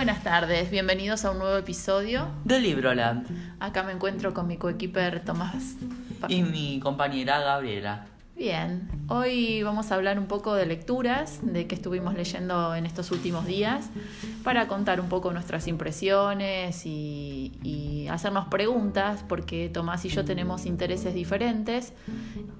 Buenas tardes, bienvenidos a un nuevo episodio. de Libroland Acá me encuentro con mi coequiper Tomás. Y mi compañera Gabriela. Bien, hoy vamos a hablar un poco de lecturas, de qué estuvimos leyendo en estos últimos días, para contar un poco nuestras impresiones y, y hacernos preguntas, porque Tomás y yo tenemos intereses diferentes.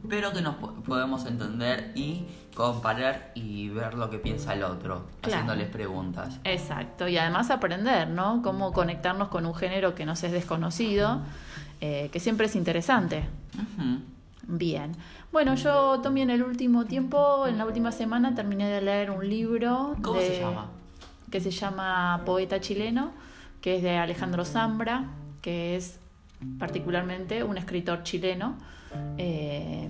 Pero que nos po- podemos entender y comparar y ver lo que piensa el otro, Claro. haciéndoles preguntas. Exacto, y además aprender, ¿no? Cómo conectarnos con un género que nos es desconocido, eh, que siempre es interesante. Ujú. Bien. Bueno, yo también en el último tiempo, en la última semana, terminé de leer un libro. ¿Cómo de- se llama? Que se llama Poeta Chileno, que es de Alejandro Zambra, que es particularmente un escritor chileno. eh,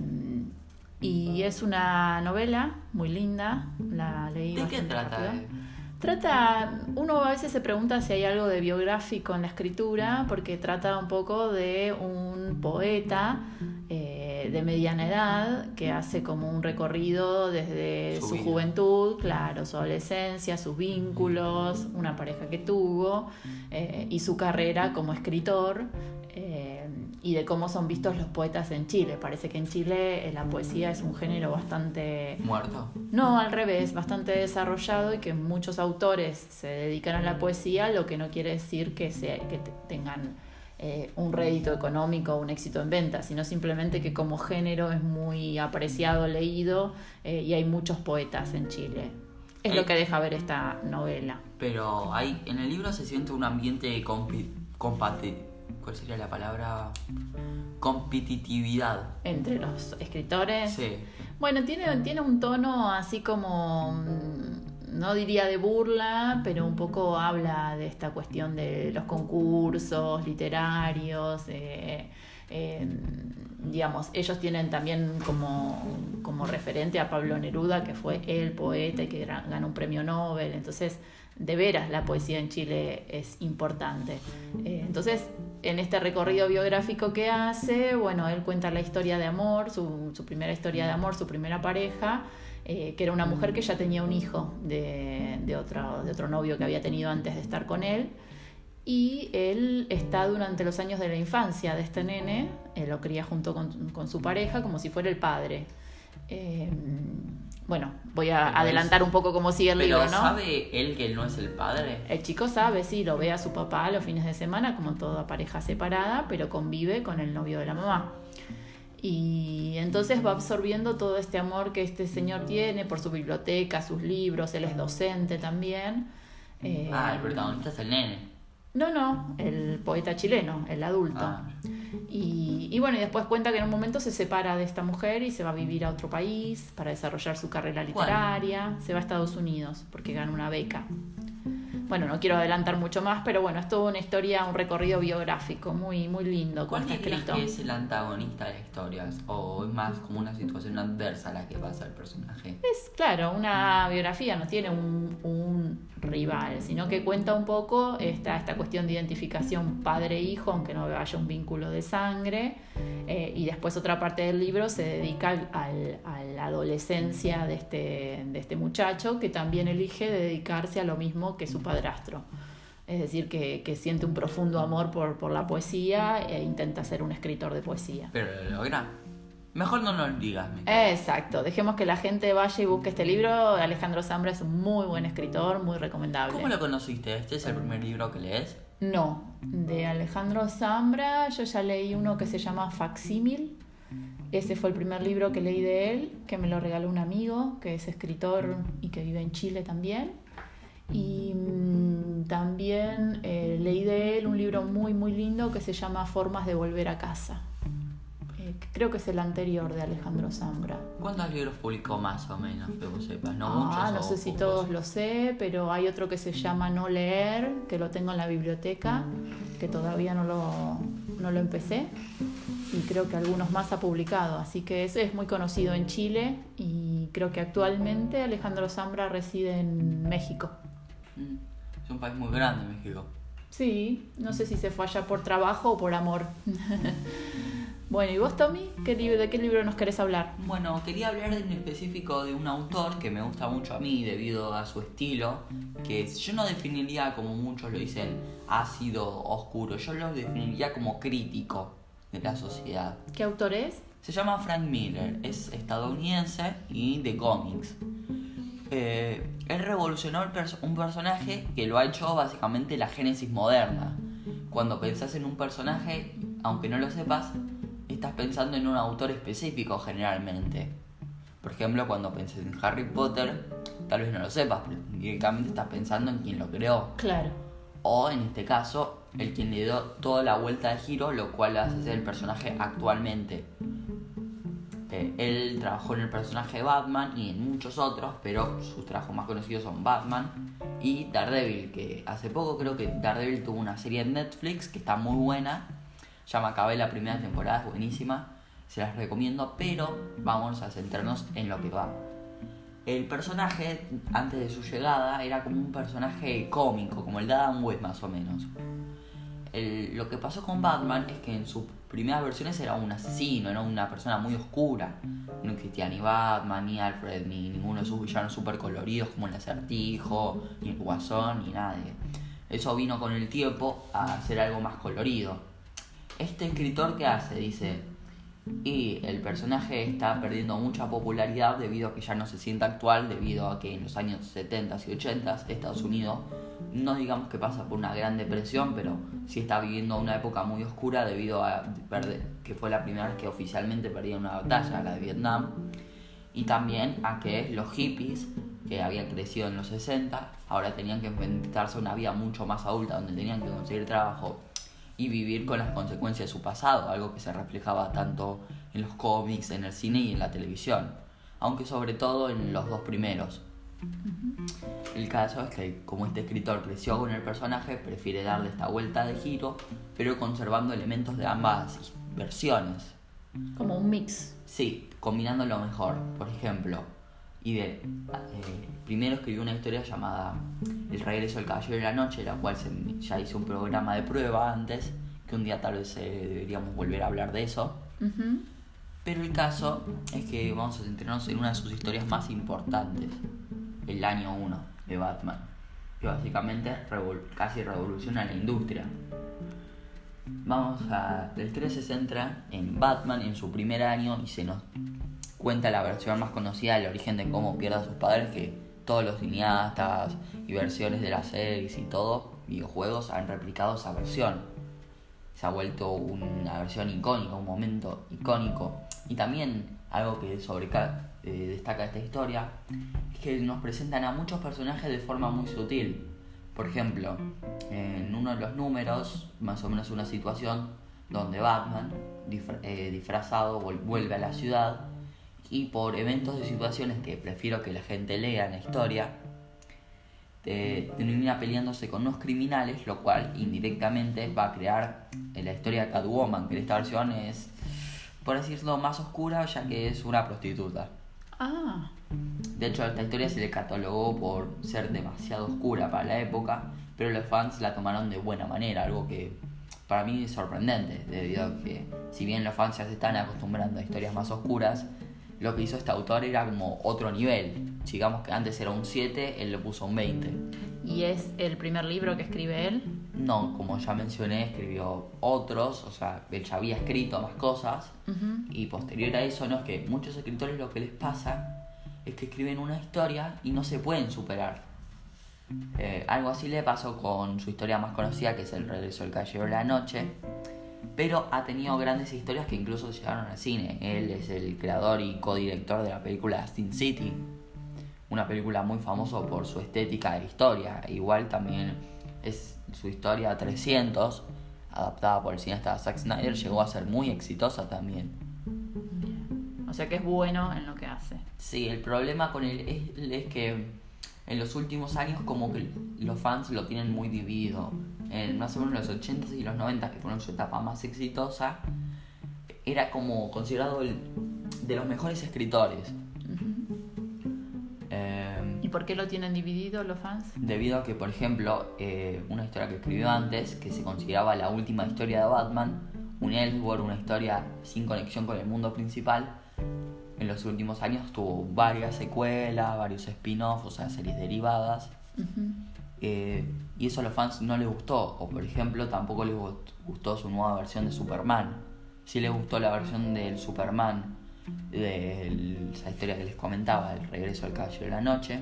y es una novela muy linda, la leí ¿De qué trata? Trata, uno a veces se pregunta si hay algo de biográfico en la escritura, porque trata un poco de un poeta eh, de mediana edad que hace como un recorrido desde Su juventud, claro, su adolescencia, sus vínculos, una pareja que tuvo eh, y su carrera como escritor. eh, y de cómo son vistos los poetas en Chile. Parece que en Chile eh, la poesía es un género bastante ¿Muerto? no, al revés, bastante desarrollado y que muchos autores se dedican a la poesía, lo que no quiere decir que, se, que te- tengan eh, un rédito económico un éxito en venta, sino simplemente que como género es muy apreciado, leído eh, y hay muchos poetas en Chile. Es lo que deja ver esta novela. Pero hay, en el libro se siente un ambiente de compi- compati- ¿Cuál sería la palabra? Competitividad. Entre los escritores. Sí. Bueno, tiene, tiene un tono así como, mm, no diría de burla, pero un poco habla de esta cuestión de los concursos literarios. eh, eh, digamos, ellos tienen también como, como referente a Pablo Neruda, que fue el poeta y que ganó un premio Nobel. Entonces, de veras, la poesía en Chile es importante. Eh, entonces, en este recorrido biográfico que hace, bueno, él cuenta la historia de amor, su, su primera historia de amor, su primera pareja, eh, que era una mujer que ya tenía un hijo de, de otro, de otro novio que había tenido antes de estar con él. Y él está durante los años de la infancia de este nene, él lo cría junto con, con su pareja como si fuera el padre. Eh, bueno, voy a adelantar un poco cómo sigue el libro, ¿no? ¿sabe él que él no es el padre? El chico sabe, sí, lo ve a su papá los fines de semana, como toda pareja separada, pero convive con el novio de la mamá. Y entonces va absorbiendo todo este amor que este señor tiene por su biblioteca, sus libros, él es docente también. Eh, Ah, el protagonista es el nene. no, no, el poeta chileno, el adulto. Ah. Y, y bueno, y después cuenta que en un momento se separa de esta mujer y se va a vivir a otro país para desarrollar su carrera ¿Cuál? literaria. Se va a Estados Unidos porque gana una beca. Bueno, no quiero adelantar mucho más, pero bueno, es toda una historia, un recorrido biográfico muy, muy lindo, ¿Cuál está escrito. que es el antagonista de la historia? ¿O es más como una situación adversa la que pasa el personaje? Es claro, una biografía no tiene un, un rival, sino que cuenta un poco esta, esta cuestión de identificación padre-hijo, aunque no haya un vínculo de sangre. eh, y después otra parte del libro se dedica al- a la adolescencia de este, de este muchacho, que también elige dedicarse a lo mismo que su padrastro. Es decir, que, que siente un profundo amor por, por la poesía e intenta ser un escritor de poesía. Pero lo logra. Mejor no nos digas. Exacto, dejemos que la gente vaya y busque este libro. Alejandro Zambra es un muy buen escritor, muy recomendable. ¿Cómo lo conociste? ¿Este es el primer libro que lees? No, de Alejandro Zambra yo ya leí uno que se llama Facsímil. Ese fue el primer libro que leí de él, que me lo regaló un amigo, que es escritor y que vive en Chile también. Y mm, también eh, leí de él un libro muy, muy lindo que se llama Formas de Volver a Casa. Creo que es el anterior de Alejandro Zambra. ¿Cuántos libros publicó más o menos, que vos sepas? No ah, muchos. no sé si pocos? todos lo sé, pero hay otro que se llama No Leer, que lo tengo en la biblioteca, que todavía no lo, no lo empecé. Y creo que algunos más ha publicado. Así que ese es muy conocido en Chile y creo que actualmente Alejandro Zambra reside en México. Mm, Es un país muy grande, México. Sí, no sé si se fue allá por trabajo o por amor. Bueno, ¿y vos, Tommy? ¿Qué libro, ¿De qué libro nos querés hablar? Bueno, quería hablar en específico de un autor que me gusta mucho a mí debido a su estilo, que yo no definiría como muchos lo dicen ácido, oscuro, yo lo definiría como crítico de la sociedad. ¿Qué autor es? Se llama Frank Miller, es estadounidense y de cómics. Eh, él revolucionó un personaje que lo ha hecho básicamente la génesis moderna. Cuando pensás en un personaje, aunque no lo sepas, estás pensando en un autor específico generalmente. Por ejemplo, cuando pensás en Harry Potter, tal vez no lo sepas, pero directamente estás pensando en quien lo creó. Claro. O en este caso, el quien le dio toda la vuelta de giro, lo cual hace ser el personaje actualmente. Eh, él trabajó en el personaje de Batman y en muchos otros, pero sus trabajos más conocidos son Batman y Daredevil, que hace poco creo que Daredevil tuvo una serie en Netflix que está muy buena ya me acabé la primera temporada, es buenísima, se las recomiendo, pero vamos a centrarnos en lo que va. El personaje, antes de su llegada, era como un personaje cómico, como el de Adam West más o menos. lo que pasó con Batman es que en sus primeras versiones era un asesino, era una persona muy oscura. No existía ni Batman, ni Alfred, ni ninguno de sus villanos super coloridos como el acertijo, ni el guasón, ni nadie. Eso vino con el tiempo a ser algo más colorido este escritor que hace, dice, y el personaje está perdiendo mucha popularidad debido a que ya no se siente actual, debido a que en los años 70 y 80 Estados Unidos, no digamos que pasa por una gran depresión, pero sí está viviendo una época muy oscura debido a que fue la primera vez que oficialmente perdía una batalla, la de Vietnam, y también a que los hippies, que habían crecido en los 60, ahora tenían que enfrentarse a una vida mucho más adulta, donde tenían que conseguir trabajo y vivir con las consecuencias de su pasado, algo que se reflejaba tanto en los cómics, en el cine y en la televisión, aunque sobre todo en los dos primeros. El caso es que como este escritor creció con el personaje, prefiere darle esta vuelta de giro, pero conservando elementos de ambas versiones. Como un mix. Sí, combinando lo mejor. Por ejemplo, y de, eh, primero escribió una historia llamada El regreso del caballero de la noche, la cual se, ya hice un programa de prueba antes, que un día tal vez eh, deberíamos volver a hablar de eso. Pero el caso es que vamos a centrarnos en una de sus historias más importantes, el año 1 de Batman, que básicamente casi revoluciona la industria. Vamos a. La historia se centra en Batman en su primer año y se nos cuenta la versión más conocida del origen de cómo pierde a sus padres, que todos los cineastas y versiones de las series y todo, videojuegos, han replicado esa versión. Se ha vuelto una versión icónica, un momento icónico. Y también algo que sobre, eh, destaca esta historia es que nos presentan a muchos personajes de forma muy sutil. Por ejemplo, en uno de los números, más o menos una situación donde Batman, eh, disfrazado, vuelve a la ciudad y por eventos de situaciones que prefiero que la gente lea en la historia, termina peleándose con unos criminales, lo cual indirectamente va a crear en la historia de Catwoman, que en esta versión es, por decirlo, más oscura, ya que es una prostituta. Ah. De hecho, esta historia se le catalogó por ser demasiado oscura para la época, pero los fans la tomaron de buena manera, algo que para mí es sorprendente, debido a que si bien los fans ya se están acostumbrando a historias más oscuras, lo que hizo este autor era como otro nivel. Digamos que antes era un 7, él le puso un 20. ¿Y es el primer libro que escribe él? No, como ya mencioné, escribió otros, o sea, él ya había escrito más cosas. Y posterior a eso, no es que muchos escritores lo que les pasa es que escriben una historia y no se pueden superar. Eh, algo así le pasó con su historia más conocida, que es El regreso del caballero de la noche, pero ha tenido grandes historias que incluso llegaron al cine. Él es el creador y codirector de la película Sin City, una película muy famosa por su estética de historia. Igual también es su historia 300, adaptada por el cineasta Zack Snyder, llegó a ser muy exitosa también. O sea que es bueno en lo que hace. Sí, el problema con él es, que en los últimos años como que los fans lo tienen muy dividido en más o menos los 80s y los 90 que fueron su etapa más exitosa, era como considerado el, de los mejores escritores. ¿Y por qué lo tienen dividido los fans? Debido a que, por ejemplo, eh, una historia que escribió antes, que se consideraba la última historia de Batman, un Elseworld, una historia sin conexión con el mundo principal, en los últimos años tuvo varias secuelas, varios spin-offs, o sea, series derivadas. Eh, y eso a los fans no les gustó. O por ejemplo, tampoco les gustó su nueva versión de Superman. Sí les gustó la versión del Superman de esa historia que les comentaba, el regreso al Caballero de la Noche.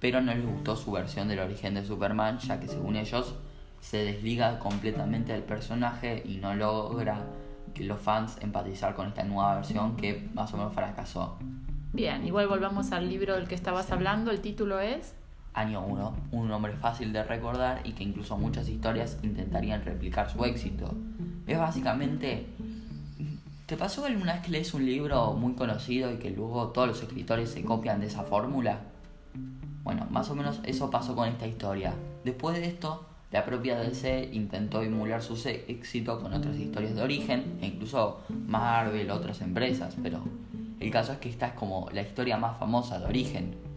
Pero no les gustó su versión del origen de Superman, ya que según ellos se desliga completamente del personaje y no logra que los fans empatizar con esta nueva versión que más o menos fracasó. Bien, igual volvamos al libro del que estabas hablando, el título es Año 1, un nombre fácil de recordar y que incluso muchas historias intentarían replicar su éxito. Es básicamente... ¿Te pasó alguna vez que lees un libro muy conocido y que luego todos los escritores se copian de esa fórmula? Bueno, más o menos eso pasó con esta historia. Después de esto, la propia DC intentó emular su éxito con otras historias de origen, e incluso Marvel, otras empresas, pero el caso es que esta es como la historia más famosa de origen.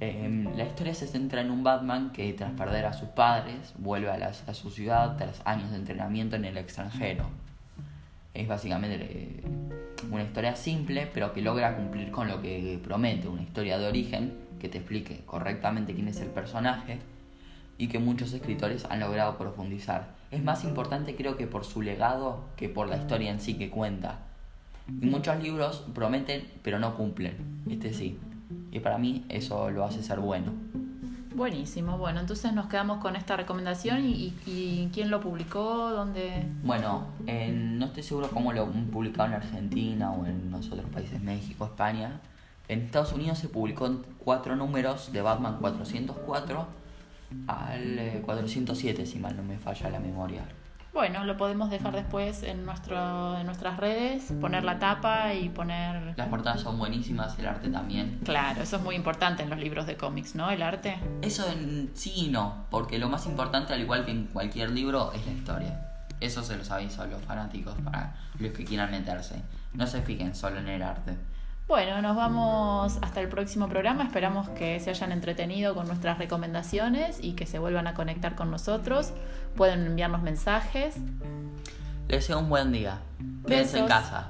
Em, la historia se centra en un Batman que tras perder a sus padres vuelve a, su ciudad tras años de entrenamiento en el extranjero. Es básicamente eh, una historia simple, pero que logra cumplir con lo que promete, una historia de origen que te explique correctamente quién es el personaje y que muchos escritores han logrado profundizar. Es más importante creo que por su legado que por la historia en sí que cuenta. Y muchos libros prometen pero no cumplen, este sí. Y para mí eso lo hace ser bueno. Buenísimo, bueno, entonces nos quedamos con esta recomendación y, quién lo publicó, dónde... Bueno, no estoy seguro cómo lo han publicado en Argentina o en los otros países, México, España. En Estados Unidos se publicó cuatro números de Batman 404 al 407, eh, si mal no me falla la memoria. Bueno, lo podemos dejar después en, nuestro, en nuestras redes, poner la tapa y poner... Las portadas son buenísimas, el arte también. Claro, eso es muy importante en los libros de cómics, ¿no? El arte. Eso en sí no, porque lo más importante, al igual que en cualquier libro, es la historia. Eso se los aviso a los fanáticos, para los que quieran meterse. No se fijen solo en el arte. Bueno, nos vamos hasta el próximo programa. Esperamos que se hayan entretenido con nuestras recomendaciones y que se vuelvan a conectar con nosotros. Pueden enviarnos mensajes. Les deseo un buen día. Quédense en casa.